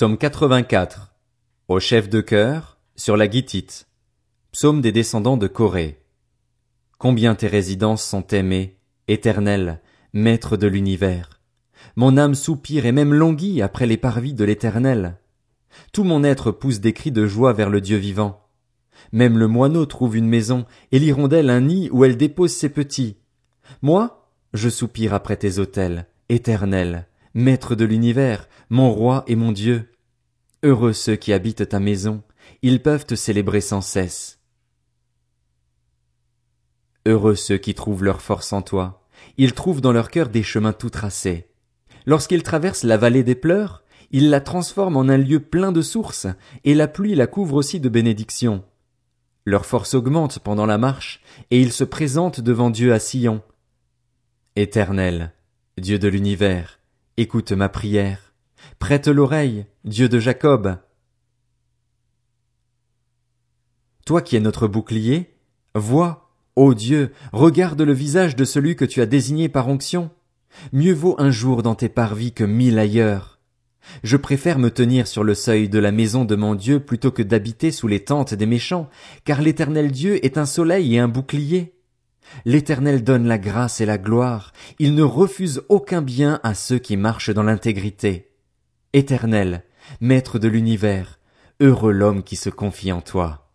Psaume 84. Au chef de chœur, sur la guitite. Psaume des descendants de Corée. Combien tes résidences sont aimées, éternel, maître de l'univers. Mon âme soupire et même languit après les parvis de l'éternel. Tout mon être pousse des cris de joie vers le Dieu vivant. Même le moineau trouve une maison, et l'hirondelle un nid où elle dépose ses petits. Moi, je soupire après tes autels, éternel, maître de l'univers, mon roi et mon Dieu. Heureux ceux qui habitent ta maison, ils peuvent te célébrer sans cesse. Heureux ceux qui trouvent leur force en toi, ils trouvent dans leur cœur des chemins tout tracés. Lorsqu'ils traversent la vallée des pleurs, ils la transforment en un lieu plein de sources, et la pluie la couvre aussi de bénédictions. Leur force augmente pendant la marche, et ils se présentent devant Dieu à Sion. Éternel, Dieu de l'univers, écoute ma prière. Prête l'oreille, Dieu de Jacob. Toi qui es notre bouclier, vois, ô Dieu, regarde le visage de celui que tu as désigné par onction. Mieux vaut un jour dans tes parvis que mille ailleurs. Je préfère me tenir sur le seuil de la maison de mon Dieu plutôt que d'habiter sous les tentes des méchants, car l'éternel Dieu est un soleil et un bouclier. L'Éternel donne la grâce et la gloire, il ne refuse aucun bien à ceux qui marchent dans l'intégrité. Éternel, Maître de l'univers, heureux l'homme qui se confie en toi.